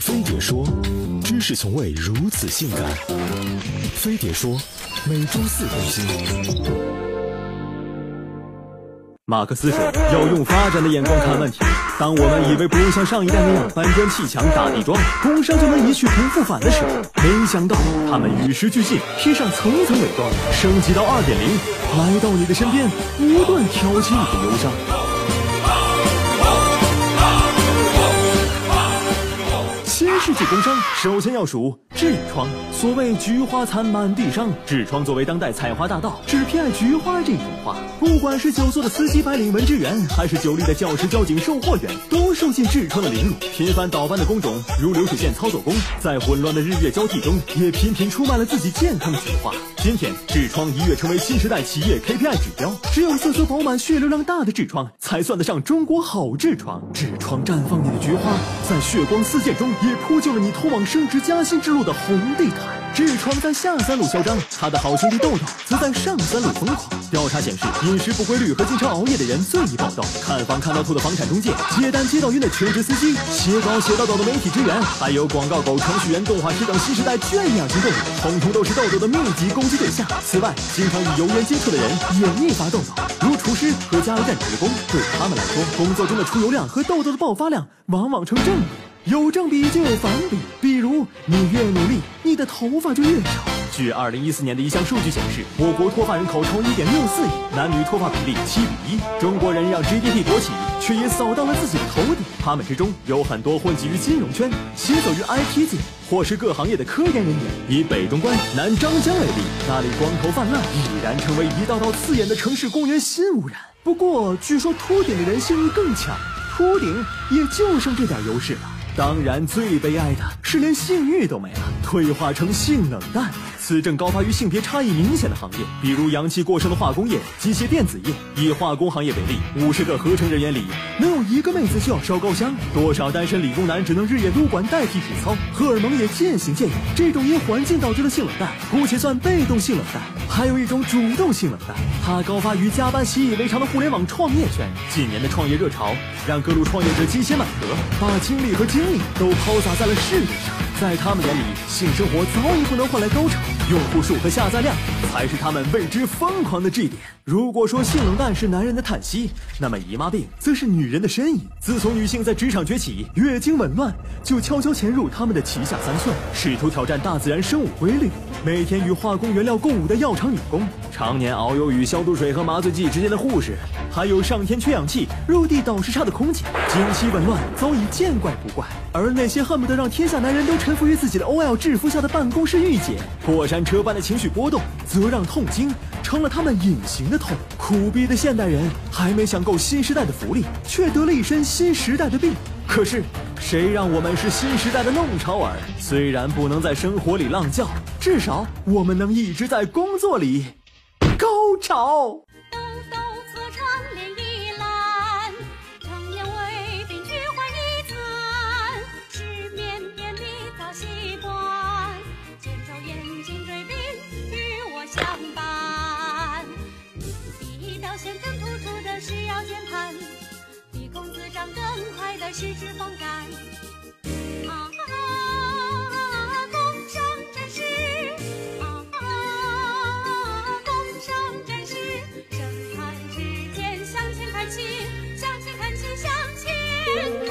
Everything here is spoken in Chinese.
飞碟说：“知识从未如此性感。”飞碟说：“每周四更新。”马克思说：“要用发展的眼光看问题。当我们以为不用像上一代那样搬砖砌墙打地桩，工商就能一去不复返的时候，没想到他们与时俱进，贴上层层伪装，升级到二点零，来到你的身边，不断挑起你的忧伤。”世纪工商首先要数。痔疮。所谓菊花残满地伤，痔疮作为当代采花大盗，只偏爱菊花这种花。不管是久坐的司机白领文职员，还是久立的教师交警售货员，都受尽痔疮的凌辱。频繁倒班的工种，如流水线操作工，在混乱的日月交替中，也频频出卖了自己健康的菊花。今天，痔疮一跃成为新时代企业 KPI 指标。只有色泽饱满、血流量大的痔疮，才算得上中国好痔疮。痔疮绽放你的菊花，在血光四溅中，也铺就了你通往升职加薪之路的红地毯。痔疮在下三路嚣张，他的好兄弟痘痘则在上三路疯狂。调查显示，饮食不规律和经常熬夜的人最易爆痘。看房看到吐的房产中介，接单接到晕的全职司机，写稿写到抖的媒体职员，还有广告狗、程序员、动画师等新时代圈养型动物，统统都是痘痘的密集攻击对象。此外，经常与油烟接触的人也易发痘痘，如厨师和加油站职工，对他们来说，工作中的出油量和痘痘的爆发量往往成正比。有正比就有反比，比如你越努力，你的头发就越少。据二零一四年的一项数据显示，我国脱发人口超一点六四亿，男女脱发比例七比一。中国人让 GDP 国企，却也扫到了自己的头顶。他们之中有很多混迹于金融圈，行走于 IT 界，或是各行业的科研人员。以北中关南张江为例，那里光头泛滥，已然成为一道道刺眼的城市公园新污染。不过，据说秃顶的人性欲更强，秃顶也就剩这点优势了。当然，最悲哀的是连性欲都没了，退化成性冷淡。此症高发于性别差异明显的行业，比如阳气过剩的化工业、机械电子业。以化工行业为例，五十个合成人员里能有一个妹子就要烧高香，多少单身理工男只能日夜撸管代替体操，荷尔蒙也渐行渐远。这种因环境导致的性冷淡，姑且算被动性冷淡。还有一种主动性冷淡，它高发于加班习以为常的互联网创业圈。近年的创业热潮，让各路创业者鸡血满格，把精力和精力都抛洒在了事业上。在他们眼里，性生活早已不能换来高潮，用户数和下载量才是他们为之疯狂的 G 点。如果说性冷淡是男人的叹息，那么姨妈病则是女人的呻吟。自从女性在职场崛起，月经紊乱就悄悄潜入他们的脐下三寸，试图挑战大自然生物规律。每天与化工原料共舞的药厂女工，常年遨游与消毒水和麻醉剂之间的护士，还有上天缺氧气、入地倒时差的空姐，经期紊乱早已见怪不怪。而那些恨不得让天下男人都臣服于自己的 OL 制服下的办公室御姐，过战车般的情绪波动，则让痛经成了他们隐形的。痛苦逼的现代人还没享够新时代的福利，却得了一身新时代的病。可是，谁让我们是新时代的弄潮儿？虽然不能在生活里浪叫，至少我们能一直在工作里高潮。啊，共商战士，啊，共商战士，声传指尖，向前看齐，向前看齐，向前。